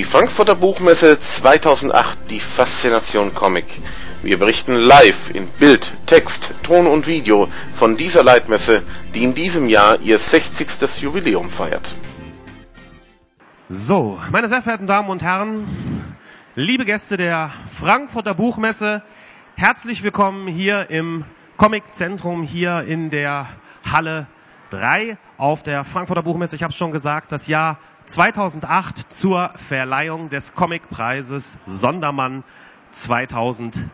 Die Frankfurter Buchmesse 2008, die Faszination Comic. Wir berichten live in Bild, Text, Ton und Video von dieser Leitmesse, die in diesem Jahr ihr 60. Jubiläum feiert. So, meine sehr verehrten Damen und Herren, liebe Gäste der Frankfurter Buchmesse, herzlich willkommen hier im Comiczentrum, hier in der Halle 3 auf der Frankfurter Buchmesse. Ich habe es schon gesagt, das Jahr 2008 zur Verleihung des Comicpreises Sondermann 2008.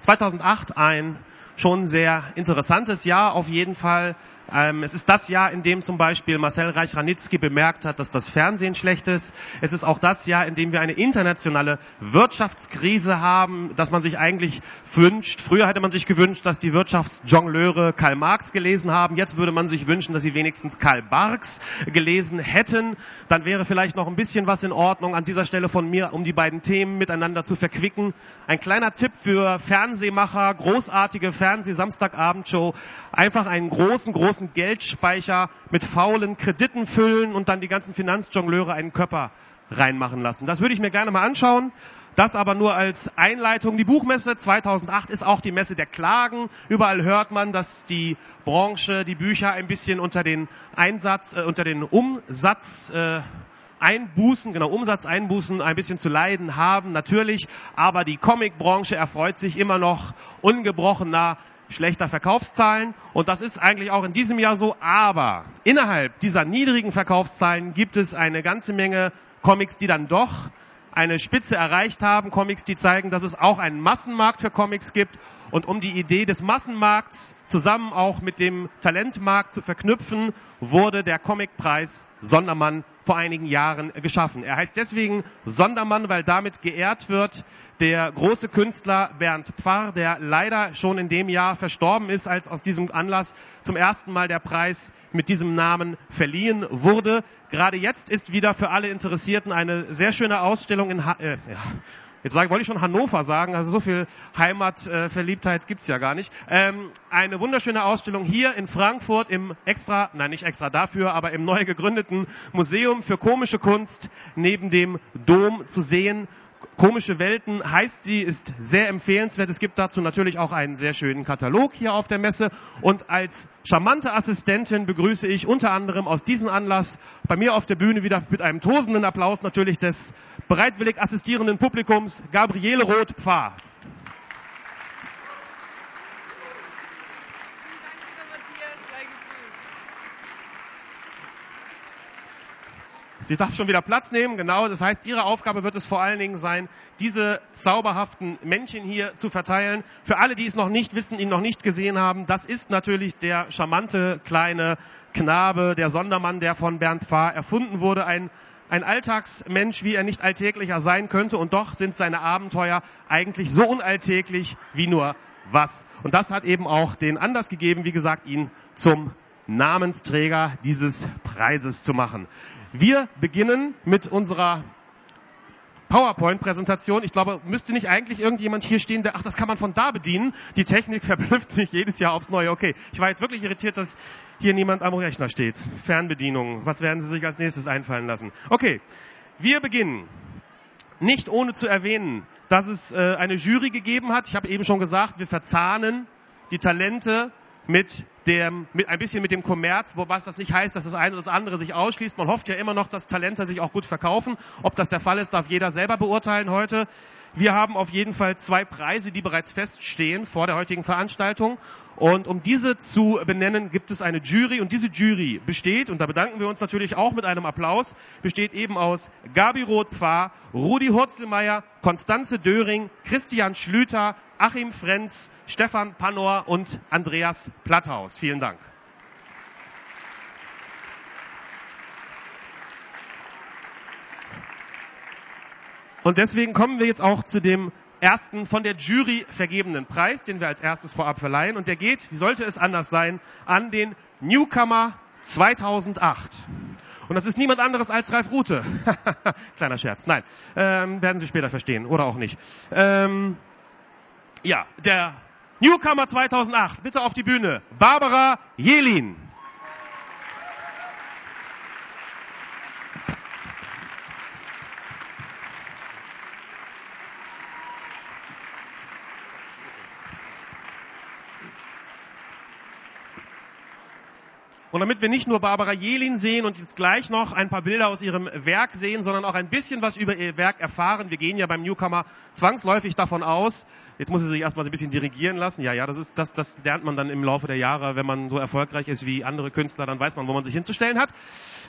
2008 ein schon sehr interessantes Jahr auf jeden Fall. Ähm, es ist das Jahr, in dem zum Beispiel Marcel Reich-Ranitzky bemerkt hat, dass das Fernsehen schlecht ist. Es ist auch das Jahr, in dem wir eine internationale Wirtschaftskrise haben, dass man sich eigentlich wünscht. Früher hätte man sich gewünscht, dass die Wirtschaftsjongleure Karl Marx gelesen haben. Jetzt würde man sich wünschen, dass sie wenigstens Karl Barks gelesen hätten. Dann wäre vielleicht noch ein bisschen was in Ordnung an dieser Stelle von mir, um die beiden Themen miteinander zu verquicken. Ein kleiner Tipp für Fernsehmacher, großartige Fernseh-Samstagabendshow. Einfach einen großen, großen großen Geldspeicher mit faulen Krediten füllen und dann die ganzen Finanzjongleure einen Körper reinmachen lassen. Das würde ich mir gerne mal anschauen. Das aber nur als Einleitung. Die Buchmesse 2008 ist auch die Messe der Klagen. Überall hört man, dass die Branche, die Bücher ein bisschen unter den Einsatz, äh, unter den Umsatz äh, Einbußen, genau Umsatzeinbußen ein bisschen zu leiden haben, natürlich. Aber die Comicbranche erfreut sich immer noch ungebrochener schlechter Verkaufszahlen. Und das ist eigentlich auch in diesem Jahr so, aber innerhalb dieser niedrigen Verkaufszahlen gibt es eine ganze Menge Comics, die dann doch eine Spitze erreicht haben, Comics, die zeigen, dass es auch einen Massenmarkt für Comics gibt. Und um die Idee des Massenmarkts zusammen auch mit dem Talentmarkt zu verknüpfen, wurde der Comicpreis Sondermann vor einigen Jahren geschaffen. Er heißt deswegen Sondermann, weil damit geehrt wird der große Künstler Bernd Pfarr, der leider schon in dem Jahr verstorben ist, als aus diesem Anlass zum ersten Mal der Preis mit diesem Namen verliehen wurde. Gerade jetzt ist wieder für alle Interessierten eine sehr schöne Ausstellung in ha äh, ja. Jetzt sage, wollte ich schon Hannover sagen, also so viel Heimatverliebtheit äh, gibt's ja gar nicht. Ähm, eine wunderschöne Ausstellung hier in Frankfurt im extra, nein nicht extra dafür, aber im neu gegründeten Museum für komische Kunst neben dem Dom zu sehen. Komische Welten heißt sie, ist sehr empfehlenswert. Es gibt dazu natürlich auch einen sehr schönen Katalog hier auf der Messe. Und als charmante Assistentin begrüße ich unter anderem aus diesem Anlass bei mir auf der Bühne wieder mit einem tosenden Applaus natürlich des bereitwillig assistierenden Publikums Gabriele Roth-Pfarr. Sie darf schon wieder Platz nehmen, genau. Das heißt, Ihre Aufgabe wird es vor allen Dingen sein, diese zauberhaften Männchen hier zu verteilen. Für alle, die es noch nicht wissen, ihn noch nicht gesehen haben, das ist natürlich der charmante kleine Knabe, der Sondermann, der von Bernd Pfarr erfunden wurde. Ein, ein Alltagsmensch, wie er nicht alltäglicher sein könnte. Und doch sind seine Abenteuer eigentlich so unalltäglich wie nur was. Und das hat eben auch den Anlass gegeben, wie gesagt, ihn zum Namensträger dieses Preises zu machen. Wir beginnen mit unserer PowerPoint-Präsentation. Ich glaube, müsste nicht eigentlich irgendjemand hier stehen, der, ach, das kann man von da bedienen. Die Technik verblüfft mich jedes Jahr aufs Neue. Okay, ich war jetzt wirklich irritiert, dass hier niemand am Rechner steht. Fernbedienung. Was werden Sie sich als nächstes einfallen lassen? Okay, wir beginnen. Nicht ohne zu erwähnen, dass es äh, eine Jury gegeben hat. Ich habe eben schon gesagt, wir verzahnen die Talente mit dem, mit, ein bisschen mit dem Kommerz, wobei das nicht heißt, dass das eine oder das andere sich ausschließt. Man hofft ja immer noch, dass Talente sich auch gut verkaufen. Ob das der Fall ist, darf jeder selber beurteilen heute. Wir haben auf jeden Fall zwei Preise, die bereits feststehen vor der heutigen Veranstaltung. Und um diese zu benennen, gibt es eine Jury. Und diese Jury besteht, und da bedanken wir uns natürlich auch mit einem Applaus, besteht eben aus Gabi Roth-Pfarr, Rudi Hurzelmeier, Konstanze Döring, Christian Schlüter, Achim Frenz, Stefan Panor und Andreas Platthaus. Vielen Dank. Und deswegen kommen wir jetzt auch zu dem ersten von der Jury vergebenen Preis, den wir als erstes vorab verleihen. Und der geht, wie sollte es anders sein, an den Newcomer 2008. Und das ist niemand anderes als Ralf Rute. Kleiner Scherz. Nein, ähm, werden Sie später verstehen oder auch nicht. Ähm, ja, der Newcomer 2008. Bitte auf die Bühne. Barbara Jelin. Damit wir nicht nur Barbara Jelin sehen und jetzt gleich noch ein paar Bilder aus ihrem Werk sehen, sondern auch ein bisschen was über ihr Werk erfahren, wir gehen ja beim Newcomer zwangsläufig davon aus, jetzt muss sie sich erstmal ein bisschen dirigieren lassen. Ja, ja, das ist, das, das lernt man dann im Laufe der Jahre, wenn man so erfolgreich ist wie andere Künstler, dann weiß man, wo man sich hinzustellen hat.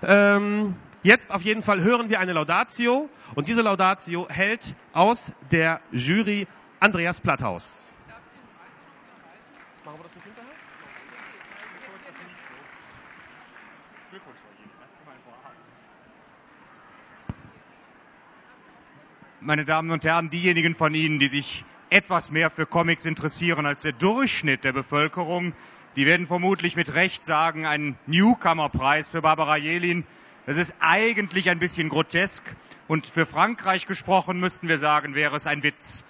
Ähm, jetzt auf jeden Fall hören wir eine Laudatio und diese Laudatio hält aus der Jury Andreas Platthaus. Machen wir das mit hinterher? Meine Damen und Herren, diejenigen von Ihnen, die sich etwas mehr für Comics interessieren als der Durchschnitt der Bevölkerung, die werden vermutlich mit Recht sagen, ein Newcomer-Preis für Barbara Jelin. Das ist eigentlich ein bisschen grotesk und für Frankreich gesprochen müssten wir sagen, wäre es ein Witz.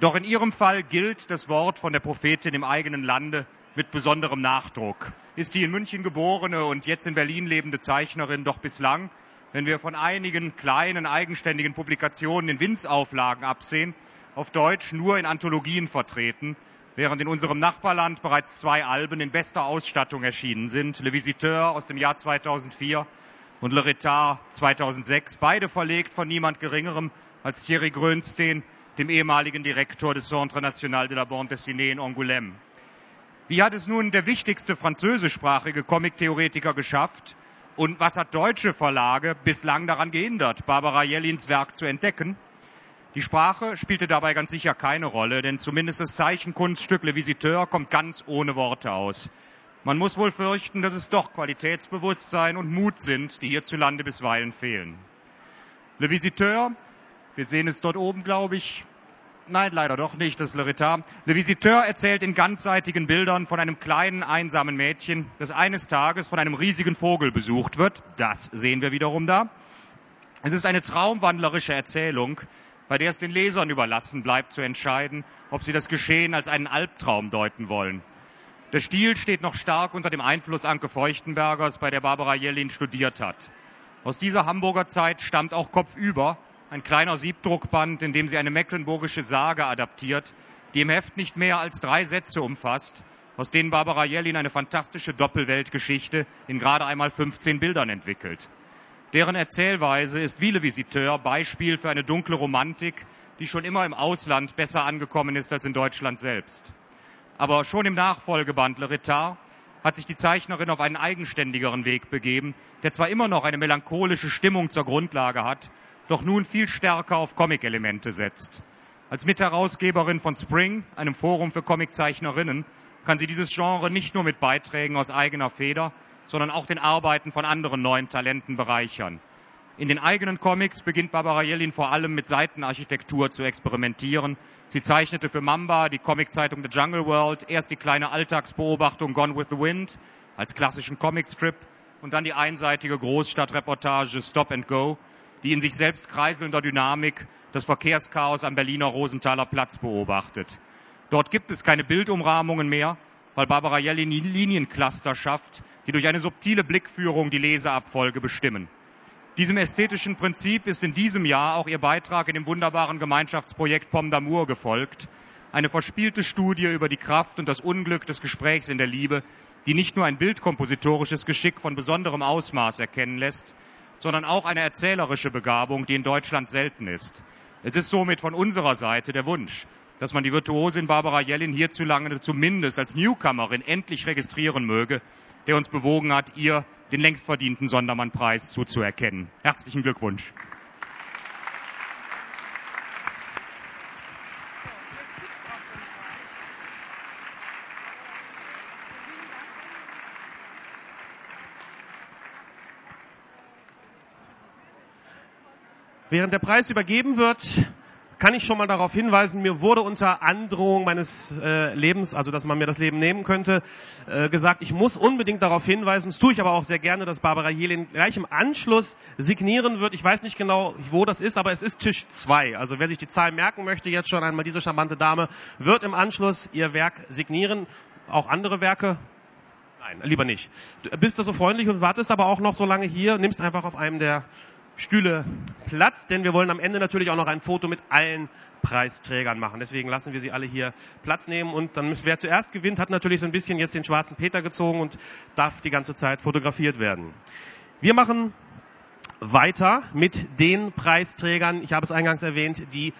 Doch in Ihrem Fall gilt das Wort von der Prophetin im eigenen Lande mit besonderem Nachdruck. Ist die in München geborene und jetzt in Berlin lebende Zeichnerin doch bislang, wenn wir von einigen kleinen eigenständigen Publikationen in Winzauflagen absehen, auf Deutsch nur in Anthologien vertreten, während in unserem Nachbarland bereits zwei Alben in bester Ausstattung erschienen sind, Le Visiteur aus dem Jahr 2004 und Le Retard 2006, beide verlegt von niemand Geringerem als Thierry Grönstein, dem ehemaligen Direktor des Centre National de la Bande Dessinée in Angoulême. Wie hat es nun der wichtigste französischsprachige Comic-Theoretiker geschafft? Und was hat deutsche Verlage bislang daran gehindert, Barbara Jellins Werk zu entdecken? Die Sprache spielte dabei ganz sicher keine Rolle, denn zumindest das Zeichenkunststück Le Visiteur kommt ganz ohne Worte aus. Man muss wohl fürchten, dass es doch Qualitätsbewusstsein und Mut sind, die hierzulande bisweilen fehlen. Le Visiteur, wir sehen es dort oben, glaube ich, Nein, leider doch nicht, das Le Retard. Le Visiteur erzählt in ganzseitigen Bildern von einem kleinen, einsamen Mädchen, das eines Tages von einem riesigen Vogel besucht wird. Das sehen wir wiederum da. Es ist eine traumwandlerische Erzählung, bei der es den Lesern überlassen bleibt zu entscheiden, ob sie das Geschehen als einen Albtraum deuten wollen. Der Stil steht noch stark unter dem Einfluss Anke Feuchtenbergers, bei der Barbara Jellin studiert hat. Aus dieser Hamburger Zeit stammt auch Kopfüber, ein kleiner Siebdruckband, in dem sie eine mecklenburgische Sage adaptiert, die im Heft nicht mehr als drei Sätze umfasst, aus denen Barbara Jellin eine fantastische Doppelweltgeschichte in gerade einmal 15 Bildern entwickelt. Deren Erzählweise ist wie Visiteur Beispiel für eine dunkle Romantik, die schon immer im Ausland besser angekommen ist als in Deutschland selbst. Aber schon im Nachfolgeband Le Retard hat sich die Zeichnerin auf einen eigenständigeren Weg begeben, der zwar immer noch eine melancholische Stimmung zur Grundlage hat, doch nun viel stärker auf Comic-Elemente setzt. Als Mitherausgeberin von Spring, einem Forum für Comiczeichnerinnen, kann sie dieses Genre nicht nur mit Beiträgen aus eigener Feder, sondern auch den Arbeiten von anderen neuen Talenten bereichern. In den eigenen Comics beginnt Barbara Jellin vor allem mit Seitenarchitektur zu experimentieren. Sie zeichnete für Mamba, die Comiczeitung The Jungle World, erst die kleine Alltagsbeobachtung Gone with the Wind als klassischen Comicstrip und dann die einseitige Großstadtreportage Stop and Go, die in sich selbst kreiselnder Dynamik das Verkehrschaos am Berliner Rosenthaler Platz beobachtet. Dort gibt es keine Bildumrahmungen mehr, weil Barbara Jellin Liniencluster schafft, die durch eine subtile Blickführung die Leseabfolge bestimmen. Diesem ästhetischen Prinzip ist in diesem Jahr auch ihr Beitrag in dem wunderbaren Gemeinschaftsprojekt Pomme d'Amour gefolgt. Eine verspielte Studie über die Kraft und das Unglück des Gesprächs in der Liebe, die nicht nur ein bildkompositorisches Geschick von besonderem Ausmaß erkennen lässt, sondern auch eine erzählerische Begabung, die in Deutschland selten ist. Es ist somit von unserer Seite der Wunsch, dass man die Virtuosin Barbara Jellin hierzulande zumindest als Newcomerin endlich registrieren möge, der uns bewogen hat, ihr den längst verdienten Sondermannpreis zuzuerkennen. Herzlichen Glückwunsch. Während der Preis übergeben wird, kann ich schon mal darauf hinweisen, mir wurde unter Androhung meines äh, Lebens, also dass man mir das Leben nehmen könnte, äh, gesagt, ich muss unbedingt darauf hinweisen, das tue ich aber auch sehr gerne, dass Barbara Jelin gleich im Anschluss signieren wird. Ich weiß nicht genau, wo das ist, aber es ist Tisch zwei. Also wer sich die Zahl merken möchte, jetzt schon einmal diese charmante Dame, wird im Anschluss ihr Werk signieren. Auch andere Werke, Nein, lieber nicht. Du bist da so freundlich und wartest aber auch noch so lange hier, nimmst einfach auf einem der Stühle Platz, denn wir wollen am Ende natürlich auch noch ein Foto mit allen Preisträgern machen. Deswegen lassen wir sie alle hier Platz nehmen und dann wer zuerst gewinnt, hat natürlich so ein bisschen jetzt den schwarzen Peter gezogen und darf die ganze Zeit fotografiert werden. Wir machen weiter mit den Preisträgern, ich habe es eingangs erwähnt, die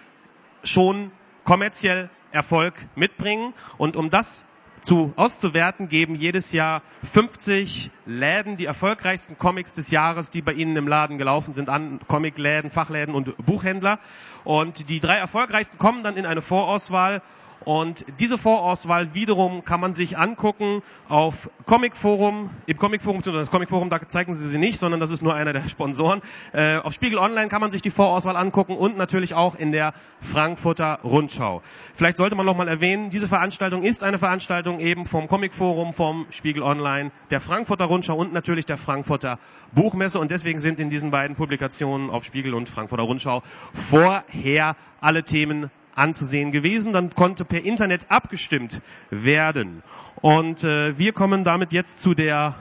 schon kommerziell Erfolg mitbringen. Und um das zu, auszuwerten, geben jedes Jahr 50 Läden die erfolgreichsten Comics des Jahres, die bei Ihnen im Laden gelaufen sind, an Comicläden, Fachläden und Buchhändler. Und die drei erfolgreichsten kommen dann in eine Vorauswahl und diese Vorauswahl wiederum kann man sich angucken auf Comic Forum, im Comic Forum, das Comic Forum, da zeigen sie sie nicht, sondern das ist nur einer der Sponsoren. Äh, auf Spiegel Online kann man sich die Vorauswahl angucken und natürlich auch in der Frankfurter Rundschau. Vielleicht sollte man noch mal erwähnen, diese Veranstaltung ist eine Veranstaltung eben vom Comic Forum, vom Spiegel Online, der Frankfurter Rundschau und natürlich der Frankfurter Buchmesse und deswegen sind in diesen beiden Publikationen auf Spiegel und Frankfurter Rundschau vorher alle Themen anzusehen gewesen. Dann konnte per Internet abgestimmt werden. Und äh, wir kommen damit jetzt zu der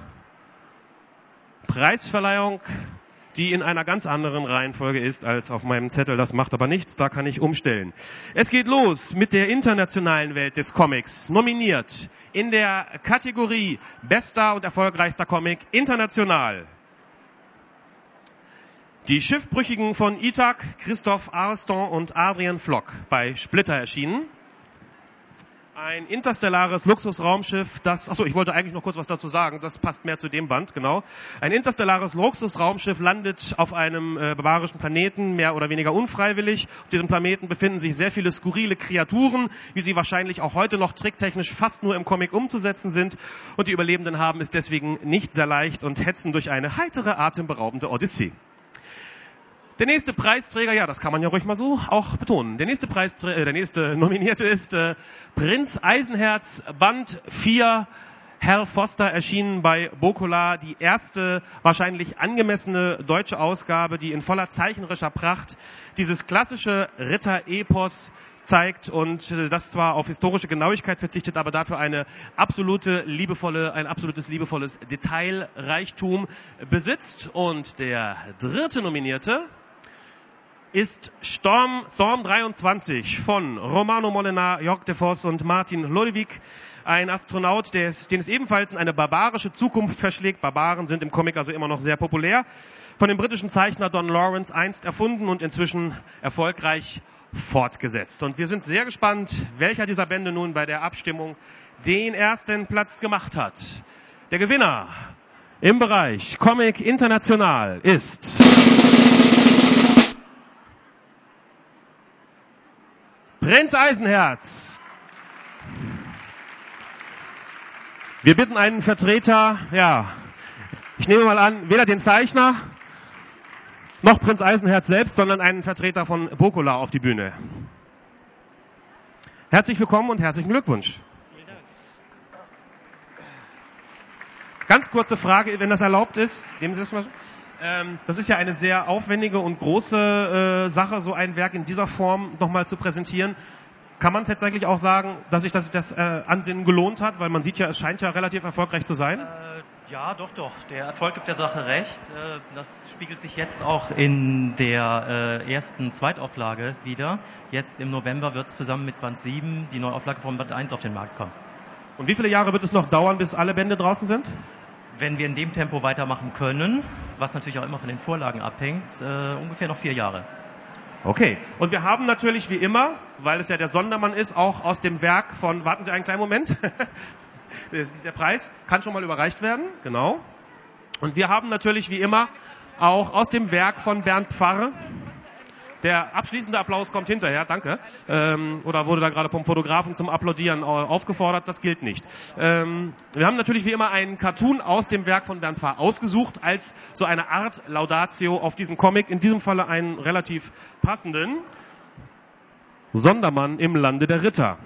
Preisverleihung, die in einer ganz anderen Reihenfolge ist als auf meinem Zettel. Das macht aber nichts, da kann ich umstellen. Es geht los mit der internationalen Welt des Comics. Nominiert in der Kategorie Bester und erfolgreichster Comic international die Schiffbrüchigen von Itak, Christoph Arston und Adrian Flock bei Splitter erschienen. Ein interstellares Luxusraumschiff, das, achso, ich wollte eigentlich noch kurz was dazu sagen, das passt mehr zu dem Band, genau. Ein interstellares Luxusraumschiff landet auf einem äh, barbarischen Planeten, mehr oder weniger unfreiwillig. Auf diesem Planeten befinden sich sehr viele skurrile Kreaturen, wie sie wahrscheinlich auch heute noch tricktechnisch fast nur im Comic umzusetzen sind. Und die Überlebenden haben es deswegen nicht sehr leicht und hetzen durch eine heitere, atemberaubende Odyssee. Der nächste Preisträger, ja, das kann man ja ruhig mal so auch betonen. Der nächste Preisträger, äh, der nächste Nominierte ist äh, Prinz Eisenherz, Band 4, Hal Foster erschienen bei Bocola, die erste wahrscheinlich angemessene deutsche Ausgabe, die in voller zeichnerischer Pracht dieses klassische Ritter-Epos zeigt und äh, das zwar auf historische Genauigkeit verzichtet, aber dafür eine absolute liebevolle, ein absolutes liebevolles Detailreichtum besitzt. Und der dritte Nominierte ist Storm, Storm 23 von Romano Molenar, Jörg de Vos und Martin Lodewijk. Ein Astronaut, der es, den es ebenfalls in eine barbarische Zukunft verschlägt. Barbaren sind im Comic also immer noch sehr populär. Von dem britischen Zeichner Don Lawrence einst erfunden und inzwischen erfolgreich fortgesetzt. Und wir sind sehr gespannt, welcher dieser Bände nun bei der Abstimmung den ersten Platz gemacht hat. Der Gewinner im Bereich Comic International ist Prinz Eisenherz. Wir bitten einen Vertreter, ja, ich nehme mal an, weder den Zeichner noch Prinz Eisenherz selbst, sondern einen Vertreter von Bokola auf die Bühne. Herzlich willkommen und herzlichen Glückwunsch. Ganz kurze Frage, wenn das erlaubt ist. Nehmen Sie das mal. Ähm, das ist ja eine sehr aufwendige und große äh, Sache, so ein Werk in dieser Form nochmal zu präsentieren. Kann man tatsächlich auch sagen, dass sich das, das äh, Ansinnen gelohnt hat, weil man sieht ja, es scheint ja relativ erfolgreich zu sein? Äh, ja, doch, doch. Der Erfolg gibt der Sache recht. Äh, das spiegelt sich jetzt auch in der äh, ersten Zweitauflage wieder. Jetzt im November wird zusammen mit Band 7 die Neuauflage von Band 1 auf den Markt kommen. Und wie viele Jahre wird es noch dauern, bis alle Bände draußen sind? Wenn wir in dem Tempo weitermachen können, was natürlich auch immer von den Vorlagen abhängt, äh, ungefähr noch vier Jahre. Okay. Und wir haben natürlich wie immer, weil es ja der Sondermann ist, auch aus dem Werk von, warten Sie einen kleinen Moment, der Preis kann schon mal überreicht werden, genau. Und wir haben natürlich wie immer auch aus dem Werk von Bernd Pfarre der abschließende Applaus kommt hinterher, danke. Ähm, oder wurde da gerade vom Fotografen zum Applaudieren aufgefordert? Das gilt nicht. Ähm, wir haben natürlich wie immer einen Cartoon aus dem Werk von Bernd Pfarr ausgesucht als so eine Art Laudatio auf diesen Comic. In diesem Falle einen relativ passenden Sondermann im Lande der Ritter.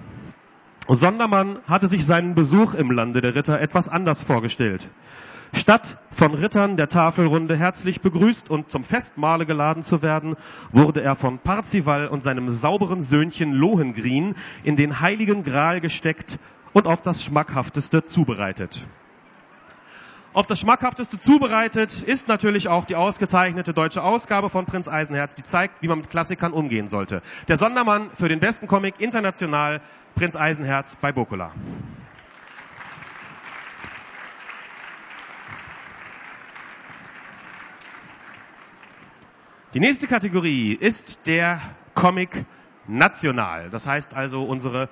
Sondermann hatte sich seinen Besuch im Lande der Ritter etwas anders vorgestellt. Statt von Rittern der Tafelrunde herzlich begrüßt und zum Festmahle geladen zu werden, wurde er von Parzival und seinem sauberen Söhnchen Lohengrin in den heiligen Gral gesteckt und auf das Schmackhafteste zubereitet. Auf das Schmackhafteste zubereitet ist natürlich auch die ausgezeichnete deutsche Ausgabe von Prinz Eisenherz, die zeigt, wie man mit Klassikern umgehen sollte. Der Sondermann für den besten Comic international, Prinz Eisenherz bei Bokola. Die nächste Kategorie ist der Comic National. Das heißt also unsere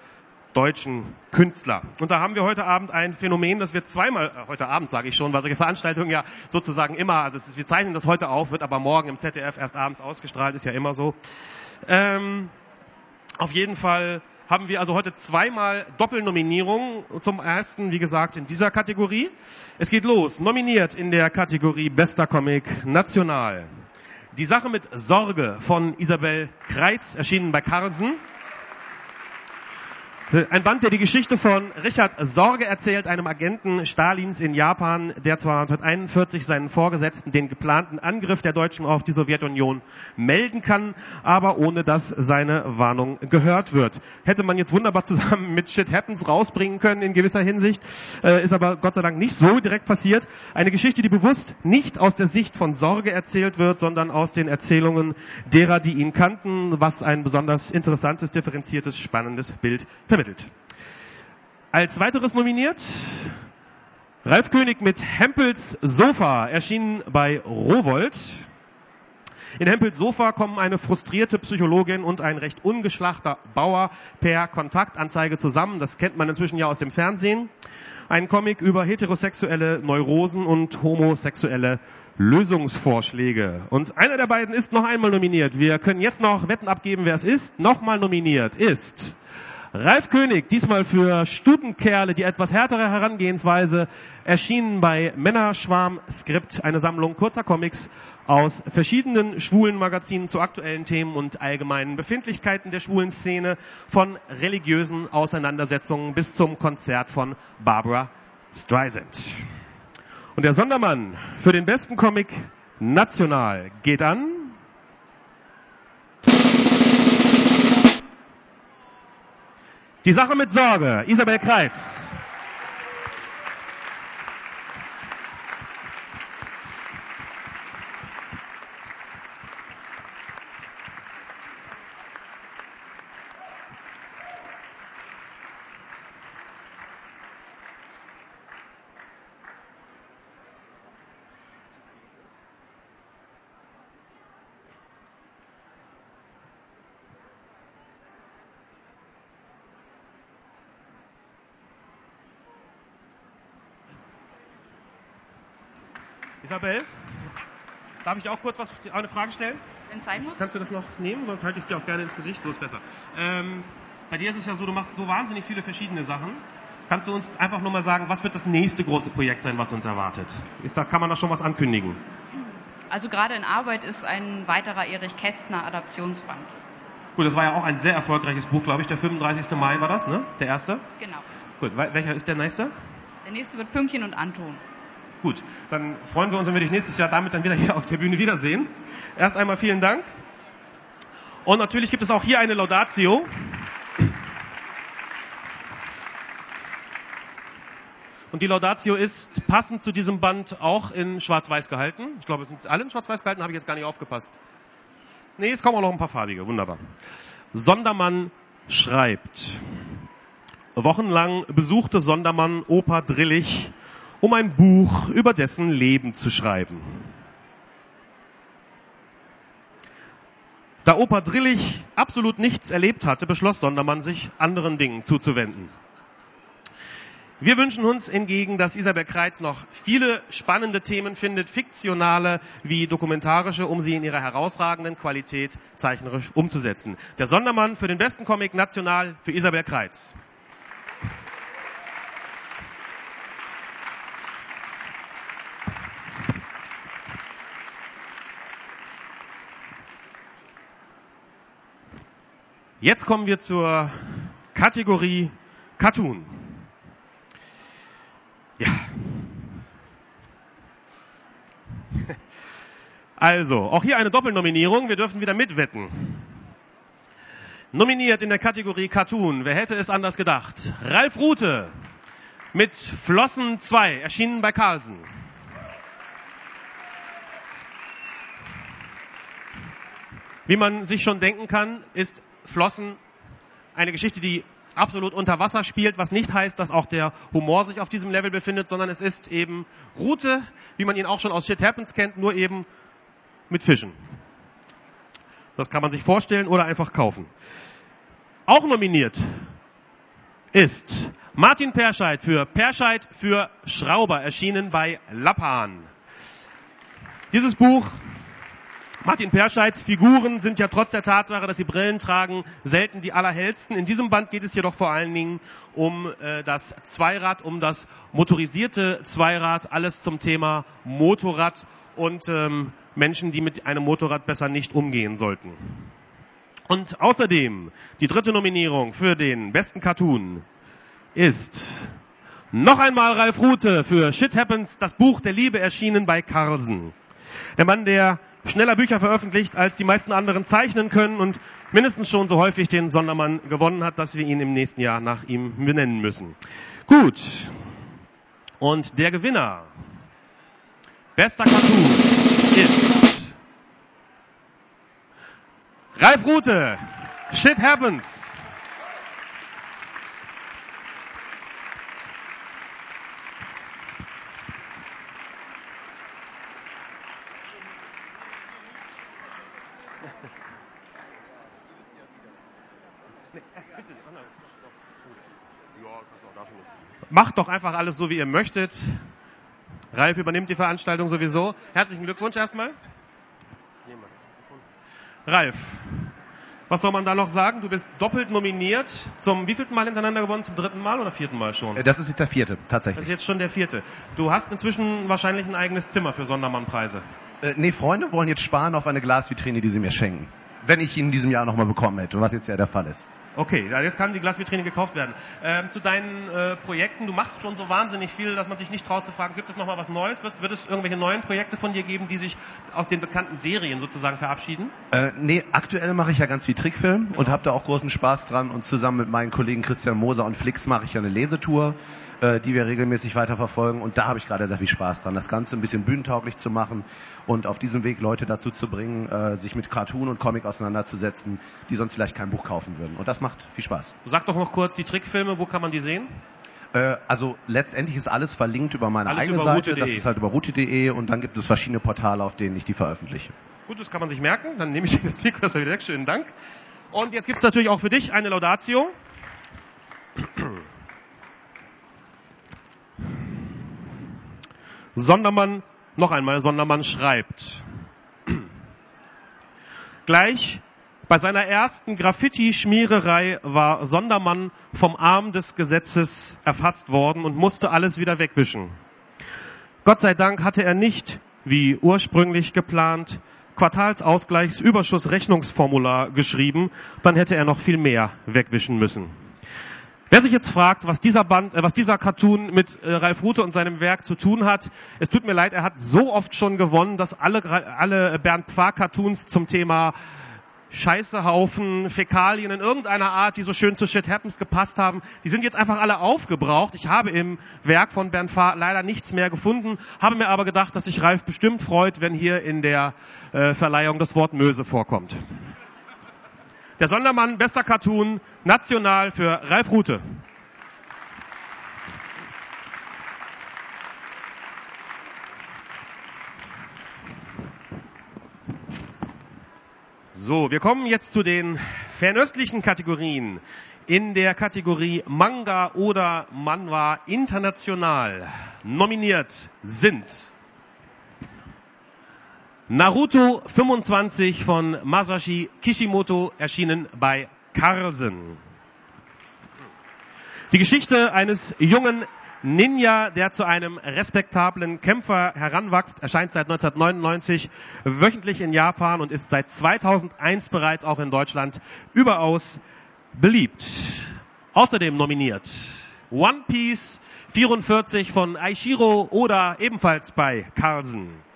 deutschen Künstler. Und da haben wir heute Abend ein Phänomen, das wir zweimal, äh, heute Abend sage ich schon, weil solche Veranstaltungen ja sozusagen immer, also ist, wir zeichnen das heute auf, wird aber morgen im ZDF erst abends ausgestrahlt, ist ja immer so. Ähm, auf jeden Fall haben wir also heute zweimal Doppelnominierungen. Zum ersten, wie gesagt, in dieser Kategorie. Es geht los. Nominiert in der Kategorie Bester Comic National. Die Sache mit Sorge von Isabel Kreitz, erschienen bei Carlsen. Ein Band, der die Geschichte von Richard Sorge erzählt, einem Agenten Stalins in Japan, der zwar 1941 seinen Vorgesetzten den geplanten Angriff der Deutschen auf die Sowjetunion melden kann, aber ohne dass seine Warnung gehört wird. Hätte man jetzt wunderbar zusammen mit Shit Happens rausbringen können in gewisser Hinsicht, äh, ist aber Gott sei Dank nicht so direkt passiert. Eine Geschichte, die bewusst nicht aus der Sicht von Sorge erzählt wird, sondern aus den Erzählungen derer, die ihn kannten, was ein besonders interessantes, differenziertes, spannendes Bild vermittelt vermittelt. Als weiteres nominiert Ralf König mit Hempels Sofa, erschienen bei Rowold. In Hempels Sofa kommen eine frustrierte Psychologin und ein recht ungeschlachter Bauer per Kontaktanzeige zusammen. Das kennt man inzwischen ja aus dem Fernsehen. Ein Comic über heterosexuelle Neurosen und homosexuelle Lösungsvorschläge. Und einer der beiden ist noch einmal nominiert. Wir können jetzt noch Wetten abgeben, wer es ist. Nochmal nominiert ist Ralf König, diesmal für Stutenkerle, die etwas härtere Herangehensweise, erschienen bei Männerschwarm Skript, eine Sammlung kurzer Comics aus verschiedenen schwulen Magazinen zu aktuellen Themen und allgemeinen Befindlichkeiten der schwulen Szene, von religiösen Auseinandersetzungen bis zum Konzert von Barbara Streisand. Und der Sondermann für den besten Comic national geht an Die Sache mit Sorge, Isabel Kreitz. Isabel, darf ich auch kurz was, eine Frage stellen? Wenn es sein muss. Kannst du das noch nehmen? Sonst halte ich es dir auch gerne ins Gesicht, so ist besser. Ähm, bei dir ist es ja so, du machst so wahnsinnig viele verschiedene Sachen. Kannst du uns einfach nur mal sagen, was wird das nächste große Projekt sein, was uns erwartet? Ist da, kann man da schon was ankündigen? Also gerade in Arbeit ist ein weiterer Erich Kästner Adaptionsband. Gut, das war ja auch ein sehr erfolgreiches Buch, glaube ich. Der 35. Mai war das, ne? Der erste? Genau. Gut, welcher ist der nächste? Der nächste wird Pünktchen und Anton. Gut, dann freuen wir uns, wenn wir dich nächstes Jahr damit dann wieder hier auf der Bühne wiedersehen. Erst einmal vielen Dank. Und natürlich gibt es auch hier eine Laudatio. Und die Laudatio ist passend zu diesem Band auch in Schwarz-Weiß gehalten. Ich glaube, es sind alle in Schwarz-Weiß gehalten, habe ich jetzt gar nicht aufgepasst. Nee, es kommen auch noch ein paar farbige. Wunderbar. Sondermann schreibt. Wochenlang besuchte Sondermann Opa Drillich um ein Buch über dessen Leben zu schreiben. Da Opa Drillich absolut nichts erlebt hatte, beschloss Sondermann, sich anderen Dingen zuzuwenden. Wir wünschen uns hingegen, dass Isabel Kreitz noch viele spannende Themen findet, fiktionale wie dokumentarische, um sie in ihrer herausragenden Qualität zeichnerisch umzusetzen. Der Sondermann für den besten Comic national für Isabel Kreitz. Jetzt kommen wir zur Kategorie Cartoon. Ja. Also, auch hier eine Doppelnominierung. Wir dürfen wieder mitwetten. Nominiert in der Kategorie Cartoon. Wer hätte es anders gedacht? Ralf Rute mit Flossen 2, erschienen bei Carlsen. Wie man sich schon denken kann, ist Flossen eine Geschichte, die absolut unter Wasser spielt, was nicht heißt, dass auch der Humor sich auf diesem Level befindet, sondern es ist eben Route, wie man ihn auch schon aus Shit Happens kennt, nur eben mit Fischen. Das kann man sich vorstellen oder einfach kaufen. Auch nominiert ist Martin Perscheid für Perscheid für Schrauber, erschienen bei Lappan. Dieses Buch Martin Perscheids Figuren sind ja trotz der Tatsache, dass sie Brillen tragen, selten die allerhellsten. In diesem Band geht es jedoch vor allen Dingen um äh, das Zweirad, um das motorisierte Zweirad, alles zum Thema Motorrad und ähm, Menschen, die mit einem Motorrad besser nicht umgehen sollten. Und außerdem die dritte Nominierung für den besten Cartoon ist noch einmal Ralf Rute für Shit Happens, das Buch der Liebe erschienen bei Carlsen. Der Mann, der schneller Bücher veröffentlicht, als die meisten anderen zeichnen können und mindestens schon so häufig den Sondermann gewonnen hat, dass wir ihn im nächsten Jahr nach ihm benennen müssen. Gut. Und der Gewinner, bester Cartoon, ist Ralf Rute. Shit happens. Macht doch einfach alles so, wie ihr möchtet. Ralf übernimmt die Veranstaltung sowieso. Herzlichen Glückwunsch erstmal. Ralf, was soll man da noch sagen? Du bist doppelt nominiert. Zum wievielten Mal hintereinander gewonnen? Zum dritten Mal oder vierten Mal schon? Äh, das ist jetzt der vierte, tatsächlich. Das ist jetzt schon der vierte. Du hast inzwischen wahrscheinlich ein eigenes Zimmer für Sondermannpreise. Äh, nee, Freunde wollen jetzt sparen auf eine Glasvitrine, die sie mir schenken. Wenn ich ihn in diesem Jahr nochmal bekommen hätte, was jetzt ja der Fall ist. Okay, jetzt kann die Glasvitrine gekauft werden. Ähm, zu deinen äh, Projekten, du machst schon so wahnsinnig viel, dass man sich nicht traut zu fragen, gibt es noch mal was Neues? Wird, wird es irgendwelche neuen Projekte von dir geben, die sich aus den bekannten Serien sozusagen verabschieden? Äh, nee, aktuell mache ich ja ganz viel Trickfilm genau. und habe da auch großen Spaß dran und zusammen mit meinen Kollegen Christian Moser und Flix mache ich ja eine Lesetour äh, die wir regelmäßig weiterverfolgen. Und da habe ich gerade sehr viel Spaß dran, das Ganze ein bisschen bühnentauglich zu machen und auf diesem Weg Leute dazu zu bringen, äh, sich mit Cartoon und Comic auseinanderzusetzen, die sonst vielleicht kein Buch kaufen würden. Und das macht viel Spaß. Sag doch noch kurz die Trickfilme, wo kann man die sehen? Äh, also letztendlich ist alles verlinkt über meine alles eigene über Seite. Das ist halt über route.de und dann gibt es verschiedene Portale, auf denen ich die veröffentliche. Gut, das kann man sich merken. Dann nehme ich das Mikro wieder weg. Schönen Dank. Und jetzt gibt es natürlich auch für dich eine Laudatio. Sondermann, noch einmal, Sondermann schreibt. Gleich bei seiner ersten Graffiti-Schmiererei war Sondermann vom Arm des Gesetzes erfasst worden und musste alles wieder wegwischen. Gott sei Dank hatte er nicht, wie ursprünglich geplant, Quartalsausgleichsüberschussrechnungsformular geschrieben, dann hätte er noch viel mehr wegwischen müssen. Wer sich jetzt fragt, was dieser Band, äh, was dieser Cartoon mit äh, Ralf Rute und seinem Werk zu tun hat, es tut mir leid, er hat so oft schon gewonnen, dass alle, alle Bernd Pfarr Cartoons zum Thema Scheißehaufen, Fäkalien in irgendeiner Art, die so schön zu Shit Happens gepasst haben, die sind jetzt einfach alle aufgebraucht. Ich habe im Werk von Bernd Pfarr leider nichts mehr gefunden, habe mir aber gedacht, dass sich Ralf bestimmt freut, wenn hier in der äh, Verleihung das Wort Möse vorkommt. Der Sondermann, bester Cartoon, national für Ralf Rute. So, wir kommen jetzt zu den fernöstlichen Kategorien. In der Kategorie Manga oder Manwa international nominiert sind Naruto 25 von Masashi Kishimoto erschienen bei Carsen. Die Geschichte eines jungen Ninja, der zu einem respektablen Kämpfer heranwächst, erscheint seit 1999 wöchentlich in Japan und ist seit 2001 bereits auch in Deutschland überaus beliebt. Außerdem nominiert One Piece 44 von Aishiro oder ebenfalls bei Carlsen.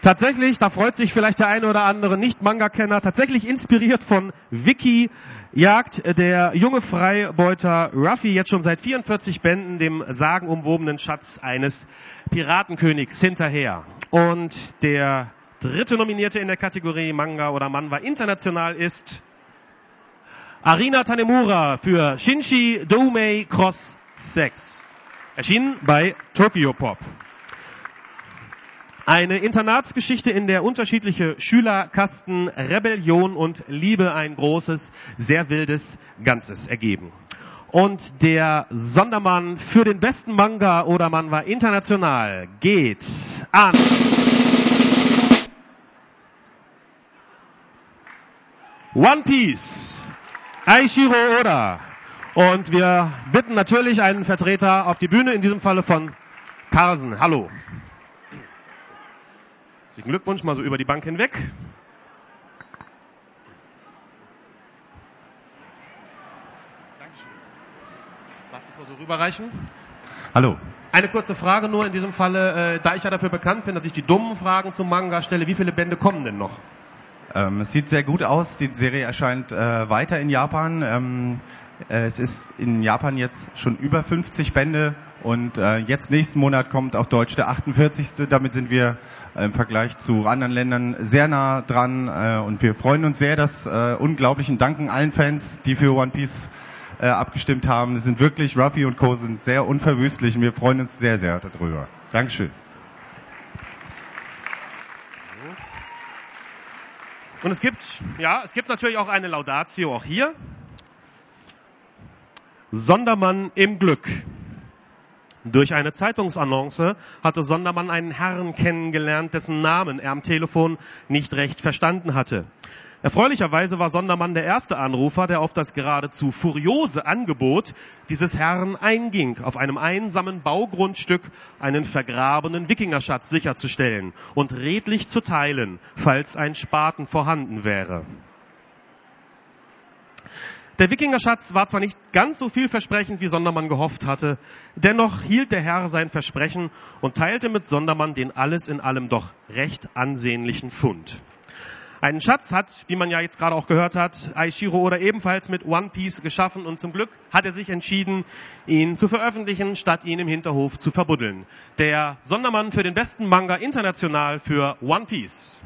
Tatsächlich, da freut sich vielleicht der eine oder andere Nicht-Manga-Kenner, tatsächlich inspiriert von Wiki jagt der junge Freibeuter Ruffy jetzt schon seit 44 Bänden dem sagenumwobenen Schatz eines Piratenkönigs hinterher. Und der dritte Nominierte in der Kategorie Manga oder Manwa international ist Arina Tanemura für Shinshi Doumei Cross 6. Erschienen bei Tokyo Pop. Eine Internatsgeschichte, in der unterschiedliche Schülerkasten Rebellion und Liebe ein großes, sehr wildes Ganzes ergeben. Und der Sondermann für den besten Manga oder Manwa international geht an One Piece, Aishiro Oda. Und wir bitten natürlich einen Vertreter auf die Bühne, in diesem Falle von Carsen. Hallo. Herzlichen Glückwunsch mal so über die Bank hinweg. Darf das mal so rüberreichen? Hallo. Eine kurze Frage nur in diesem Falle, äh, da ich ja dafür bekannt bin, dass ich die dummen Fragen zum Manga stelle, wie viele Bände kommen denn noch? Ähm, es sieht sehr gut aus. Die Serie erscheint äh, weiter in Japan. Ähm, äh, es ist in Japan jetzt schon über 50 Bände und äh, jetzt nächsten Monat kommt auf Deutsch der 48. Damit sind wir im Vergleich zu anderen Ländern sehr nah dran äh, und wir freuen uns sehr, dass äh, unglaublichen danken allen Fans, die für One Piece äh, abgestimmt haben. Es sind wirklich, Ruffy und Co. sind sehr unverwüstlich und wir freuen uns sehr, sehr darüber. Dankeschön. Und es gibt, ja, es gibt natürlich auch eine Laudatio auch hier. Sondermann im Glück. Durch eine Zeitungsannonce hatte Sondermann einen Herrn kennengelernt, dessen Namen er am Telefon nicht recht verstanden hatte. Erfreulicherweise war Sondermann der erste Anrufer, der auf das geradezu furiose Angebot dieses Herrn einging, auf einem einsamen Baugrundstück einen vergrabenen Wikingerschatz sicherzustellen und redlich zu teilen, falls ein Spaten vorhanden wäre. Der Wikingerschatz war zwar nicht ganz so vielversprechend, wie Sondermann gehofft hatte, dennoch hielt der Herr sein Versprechen und teilte mit Sondermann den alles in allem doch recht ansehnlichen Fund. Einen Schatz hat, wie man ja jetzt gerade auch gehört hat, Aishiro Oda ebenfalls mit One Piece geschaffen und zum Glück hat er sich entschieden, ihn zu veröffentlichen, statt ihn im Hinterhof zu verbuddeln. Der Sondermann für den besten Manga international für One Piece.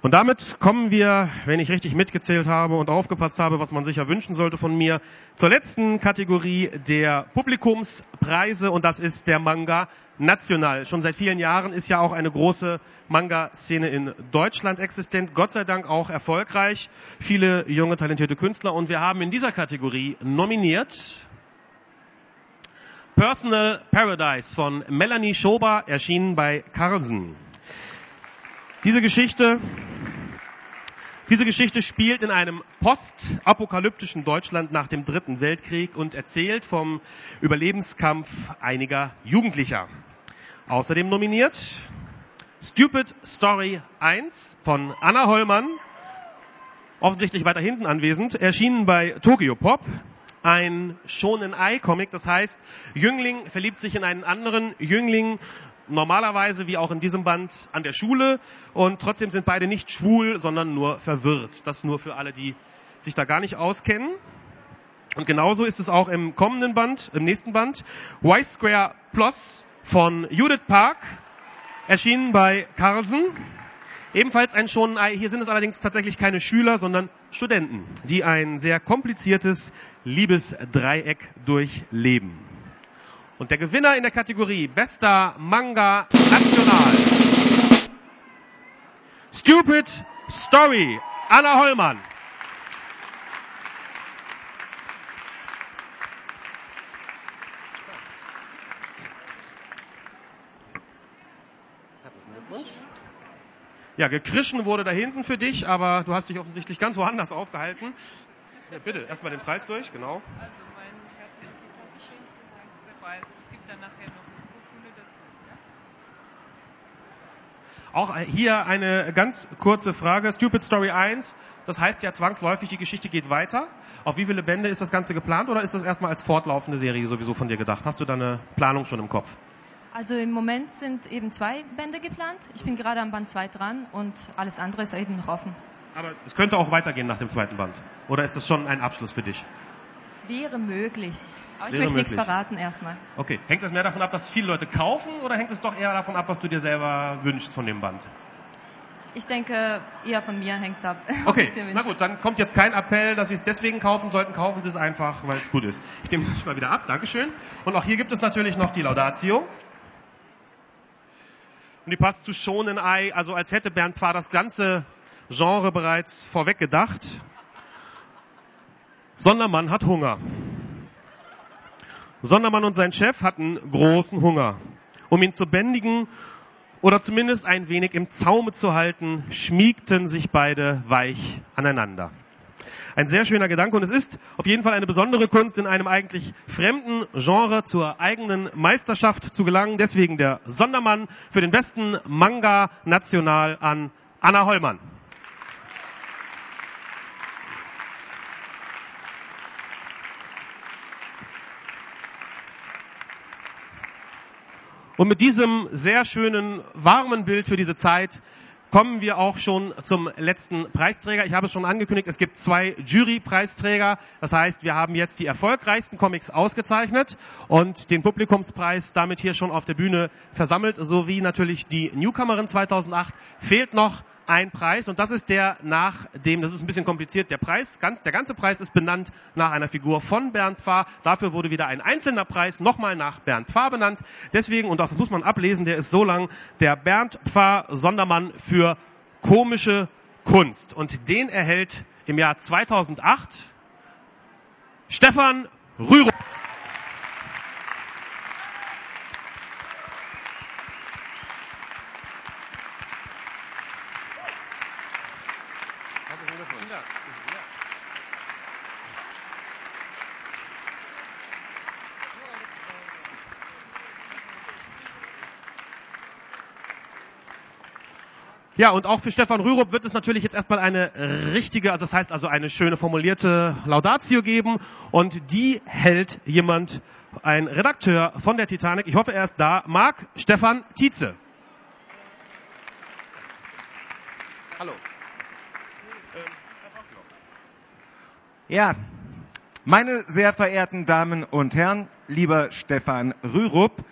Und damit kommen wir, wenn ich richtig mitgezählt habe und aufgepasst habe, was man sicher wünschen sollte von mir, zur letzten Kategorie der Publikumspreise und das ist der Manga National. Schon seit vielen Jahren ist ja auch eine große Manga-Szene in Deutschland existent, Gott sei Dank auch erfolgreich, viele junge, talentierte Künstler und wir haben in dieser Kategorie nominiert Personal Paradise von Melanie Schober, erschienen bei Carlsen. Diese Geschichte, diese Geschichte spielt in einem postapokalyptischen Deutschland nach dem Dritten Weltkrieg und erzählt vom Überlebenskampf einiger Jugendlicher. Außerdem nominiert Stupid Story 1 von Anna Hollmann, offensichtlich weiter hinten anwesend, erschienen bei Tokyo Pop. Ein Shonen Eye Comic, das heißt, Jüngling verliebt sich in einen anderen Jüngling normalerweise, wie auch in diesem Band, an der Schule und trotzdem sind beide nicht schwul, sondern nur verwirrt. Das nur für alle, die sich da gar nicht auskennen. Und genauso ist es auch im kommenden Band, im nächsten Band, Y Square Plus von Judith Park, erschienen bei Carlsen. Ebenfalls ein schon, hier sind es allerdings tatsächlich keine Schüler, sondern Studenten, die ein sehr kompliziertes Liebesdreieck durchleben. Und der Gewinner in der Kategorie Bester Manga National. Stupid Story. Anna Hollmann. Herzlichen Glückwunsch. Ja, gekrischen wurde da hinten für dich, aber du hast dich offensichtlich ganz woanders aufgehalten. Ja, bitte, erstmal den Preis durch, genau. Also mein herzlichen Dankeschön für diese Preis. Es gibt dann nachher noch Urkunde dazu. Ja? Auch hier eine ganz kurze Frage. Stupid Story 1, das heißt ja zwangsläufig, die Geschichte geht weiter. Auf wie viele Bände ist das Ganze geplant oder ist das erstmal als fortlaufende Serie sowieso von dir gedacht? Hast du da eine Planung schon im Kopf? Also im Moment sind eben zwei Bände geplant. Ich bin gerade am Band 2 dran und alles andere ist eben noch offen. Aber es könnte auch weitergehen nach dem zweiten Band. Oder ist das schon ein Abschluss für dich? Es wäre möglich. Aber Es ich möchte nichts möglich. verraten erstmal. Okay. Hängt das mehr davon ab, dass viele Leute kaufen oder hängt es doch eher davon ab, was du dir selber wünschst von dem Band? Ich denke, eher von mir hängt's ab. Okay, na gut, dann kommt jetzt kein Appell, dass Sie es deswegen kaufen sollten. Kaufen Sie es einfach, weil es gut ist. Ich nehme mich mal wieder ab, Dankeschön. Und auch hier gibt es natürlich noch die Laudatio. Und die passt zu Shonen Ei, also als hätte Bernd Pfarr das ganze Genre bereits vorweg gedacht. Sondermann hat Hunger. Sondermann und sein Chef hatten großen Hunger. Um ihn zu bändigen oder zumindest ein wenig im Zaume zu halten, schmiegten sich beide weich aneinander. Ein sehr schöner Gedanke und es ist auf jeden Fall eine besondere Kunst, in einem eigentlich fremden Genre zur eigenen Meisterschaft zu gelangen. Deswegen der Sondermann für den besten Manga national an Anna Hollmann. Und mit diesem sehr schönen, warmen Bild für diese Zeit kommen wir auch schon zum letzten Preisträger. Ich habe es schon angekündigt, es gibt zwei Jurypreisträger. Das heißt, wir haben jetzt die erfolgreichsten Comics ausgezeichnet und den Publikumspreis damit hier schon auf der Bühne versammelt, sowie natürlich die Newcomerin 2008. Fehlt noch ein Preis und das ist der nach dem, das ist ein bisschen kompliziert, der Preis, ganz, der ganze Preis ist benannt nach einer Figur von Bernd Pfarr. Dafür wurde wieder ein einzelner Preis nochmal nach Bernd Pfarr benannt. Deswegen, und das muss man ablesen, der ist so lang, der Bernd Pfarr Sondermann für komische Kunst. Und den erhält im Jahr 2008 Stefan Rürup. Ja, und auch für Stefan Rürup wird es natürlich jetzt erstmal eine richtige, also das heißt also eine schöne formulierte Laudatio geben und die hält jemand, ein Redakteur von der Titanic. Ich hoffe, er ist da. Marc Stefan Tietze. Hallo. Ja, meine sehr verehrten Damen und Herren, lieber Stefan Rürup,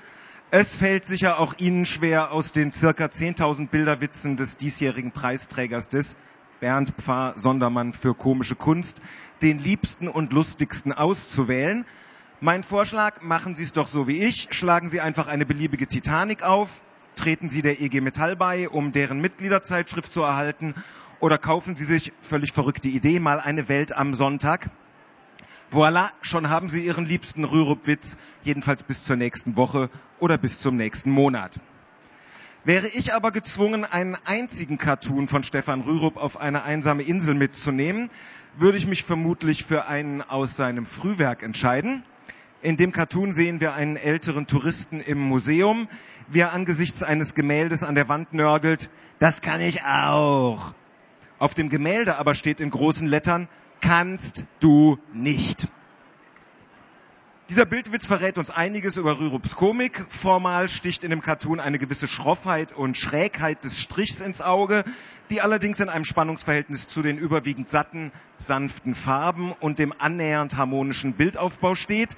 es fällt sicher auch Ihnen schwer, aus den circa 10.000 Bilderwitzen des diesjährigen Preisträgers des Bernd Pfarr Sondermann für komische Kunst den liebsten und lustigsten auszuwählen. Mein Vorschlag, machen Sie es doch so wie ich, schlagen Sie einfach eine beliebige Titanic auf, treten Sie der EG Metall bei, um deren Mitgliederzeitschrift zu erhalten, oder kaufen Sie sich, völlig verrückte Idee, mal eine Welt am Sonntag. Voilà, schon haben Sie Ihren liebsten Rürup-Witz, jedenfalls bis zur nächsten Woche oder bis zum nächsten Monat. Wäre ich aber gezwungen, einen einzigen Cartoon von Stefan Rürup auf eine einsame Insel mitzunehmen, würde ich mich vermutlich für einen aus seinem Frühwerk entscheiden. In dem Cartoon sehen wir einen älteren Touristen im Museum, wie er angesichts eines Gemäldes an der Wand nörgelt, das kann ich auch. Auf dem Gemälde aber steht in großen Lettern, kannst du nicht. Dieser Bildwitz verrät uns einiges über Rürups Komik. Formal sticht in dem Cartoon eine gewisse Schroffheit und Schrägheit des Strichs ins Auge, die allerdings in einem Spannungsverhältnis zu den überwiegend satten, sanften Farben und dem annähernd harmonischen Bildaufbau steht.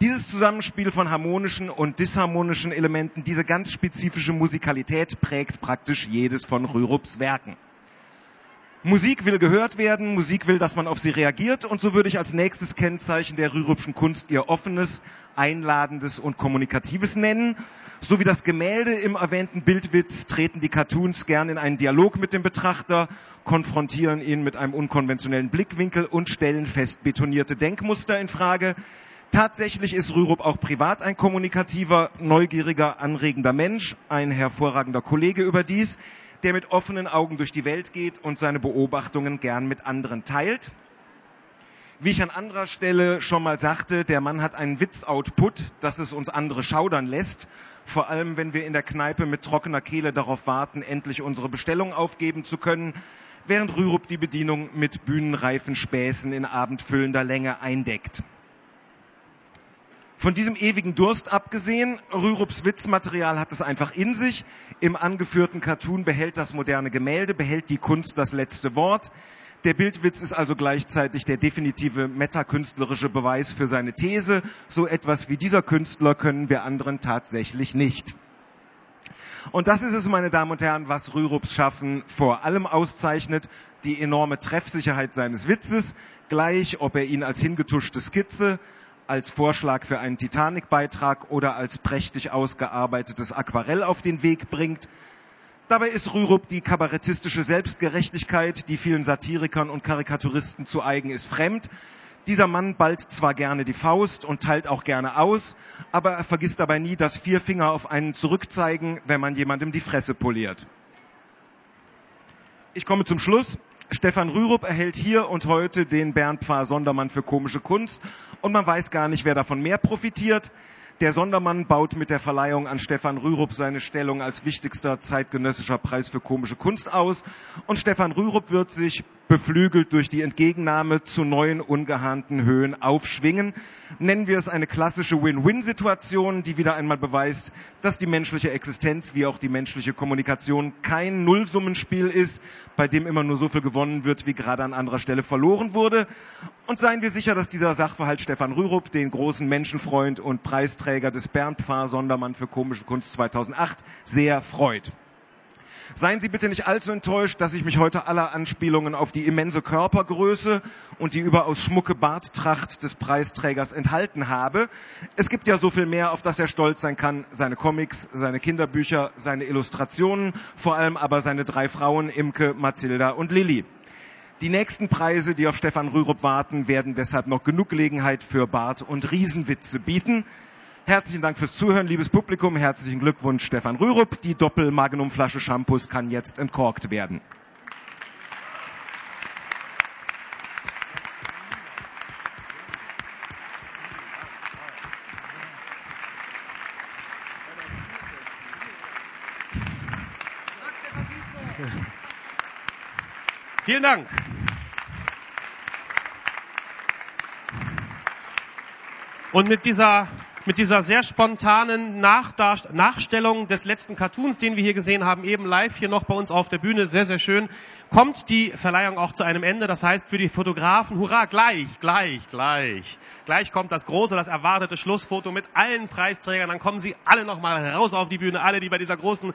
Dieses Zusammenspiel von harmonischen und disharmonischen Elementen, diese ganz spezifische Musikalität prägt praktisch jedes von Rürups Werken. Musik will gehört werden, Musik will, dass man auf sie reagiert und so würde ich als nächstes Kennzeichen der Rührupschen Kunst ihr offenes, einladendes und kommunikatives nennen. So wie das Gemälde im erwähnten Bildwitz treten die Cartoons gern in einen Dialog mit dem Betrachter, konfrontieren ihn mit einem unkonventionellen Blickwinkel und stellen fest betonierte Denkmuster in Frage. Tatsächlich ist Rürup auch privat ein kommunikativer, neugieriger, anregender Mensch, ein hervorragender Kollege überdies der mit offenen Augen durch die Welt geht und seine Beobachtungen gern mit anderen teilt. Wie ich an anderer Stelle schon mal sagte, der Mann hat einen Witzoutput, dass es uns andere schaudern lässt. Vor allem, wenn wir in der Kneipe mit trockener Kehle darauf warten, endlich unsere Bestellung aufgeben zu können, während Rürup die Bedienung mit bühnenreifen Späßen in abendfüllender Länge eindeckt. Von diesem ewigen Durst abgesehen, Rürups Witzmaterial hat es einfach in sich. Im angeführten Cartoon behält das moderne Gemälde, behält die Kunst das letzte Wort. Der Bildwitz ist also gleichzeitig der definitive metakünstlerische Beweis für seine These. So etwas wie dieser Künstler können wir anderen tatsächlich nicht. Und das ist es, meine Damen und Herren, was Rürups Schaffen vor allem auszeichnet. Die enorme Treffsicherheit seines Witzes, gleich ob er ihn als hingetuschte Skizze, als Vorschlag für einen Titanic-Beitrag oder als prächtig ausgearbeitetes Aquarell auf den Weg bringt. Dabei ist Rürup die kabarettistische Selbstgerechtigkeit, die vielen Satirikern und Karikaturisten zu eigen ist, fremd. Dieser Mann ballt zwar gerne die Faust und teilt auch gerne aus, aber er vergisst dabei nie, dass vier Finger auf einen zurückzeigen, wenn man jemandem die Fresse poliert. Ich komme zum Schluss. Stefan Rürup erhält hier und heute den Bernd Pfarr Sondermann für komische Kunst und man weiß gar nicht, wer davon mehr profitiert. Der Sondermann baut mit der Verleihung an Stefan Rürup seine Stellung als wichtigster zeitgenössischer Preis für komische Kunst aus. Und Stefan Rürup wird sich beflügelt durch die Entgegennahme zu neuen ungeahnten Höhen aufschwingen. Nennen wir es eine klassische Win-Win-Situation, die wieder einmal beweist, dass die menschliche Existenz wie auch die menschliche Kommunikation kein Nullsummenspiel ist, bei dem immer nur so viel gewonnen wird, wie gerade an anderer Stelle verloren wurde. Und seien wir sicher, dass dieser Sachverhalt Stefan Rürup, den großen Menschenfreund und Preisträger des Bernd Pfarr Sondermann für komische Kunst 2008, sehr freut. Seien Sie bitte nicht allzu enttäuscht, dass ich mich heute aller Anspielungen auf die immense Körpergröße und die überaus schmucke Barttracht des Preisträgers enthalten habe. Es gibt ja so viel mehr, auf das er stolz sein kann. Seine Comics, seine Kinderbücher, seine Illustrationen, vor allem aber seine drei Frauen, Imke, Mathilda und Lilly. Die nächsten Preise, die auf Stefan Rürup warten, werden deshalb noch genug Gelegenheit für Bart- und Riesenwitze bieten. Herzlichen Dank fürs Zuhören, liebes Publikum. Herzlichen Glückwunsch, Stefan Rürup. Die Doppel-Magnum-Flasche Shampoos kann jetzt entkorkt werden. Vielen Dank. Und mit dieser mit dieser sehr spontanen Nachdar Nachstellung des letzten Cartoons, den wir hier gesehen haben, eben live hier noch bei uns auf der Bühne, sehr, sehr schön, kommt die Verleihung auch zu einem Ende. Das heißt für die Fotografen, hurra, gleich, gleich, gleich. Gleich kommt das große, das erwartete Schlussfoto mit allen Preisträgern. Dann kommen sie alle nochmal raus auf die Bühne, alle, die bei dieser großen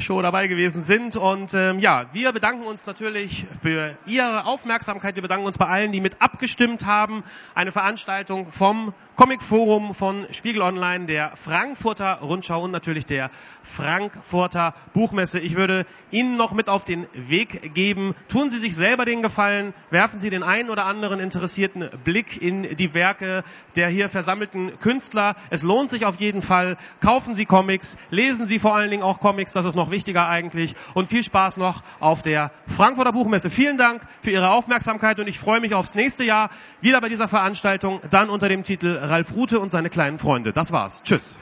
Show dabei gewesen sind. Und ähm, ja, wir bedanken uns natürlich für Ihre Aufmerksamkeit. Wir bedanken uns bei allen, die mit abgestimmt haben. Eine Veranstaltung vom Comic Forum von Spiegel Online, der Frankfurter Rundschau und natürlich der Frankfurter Buchmesse. Ich würde Ihnen noch mit auf den Weg geben. Tun Sie sich selber den Gefallen, werfen Sie den einen oder anderen interessierten Blick in die Werke der hier versammelten Künstler. Es lohnt sich auf jeden Fall. Kaufen Sie Comics, lesen Sie vor allen Dingen auch Comics, das ist noch wichtiger eigentlich. Und viel Spaß noch auf der Frankfurter Buchmesse. Vielen Dank für Ihre Aufmerksamkeit und ich freue mich aufs nächste Jahr wieder bei dieser Veranstaltung, dann unter dem Titel Ralf Rute und seine kleinen Freunde. Das war's. Tschüss.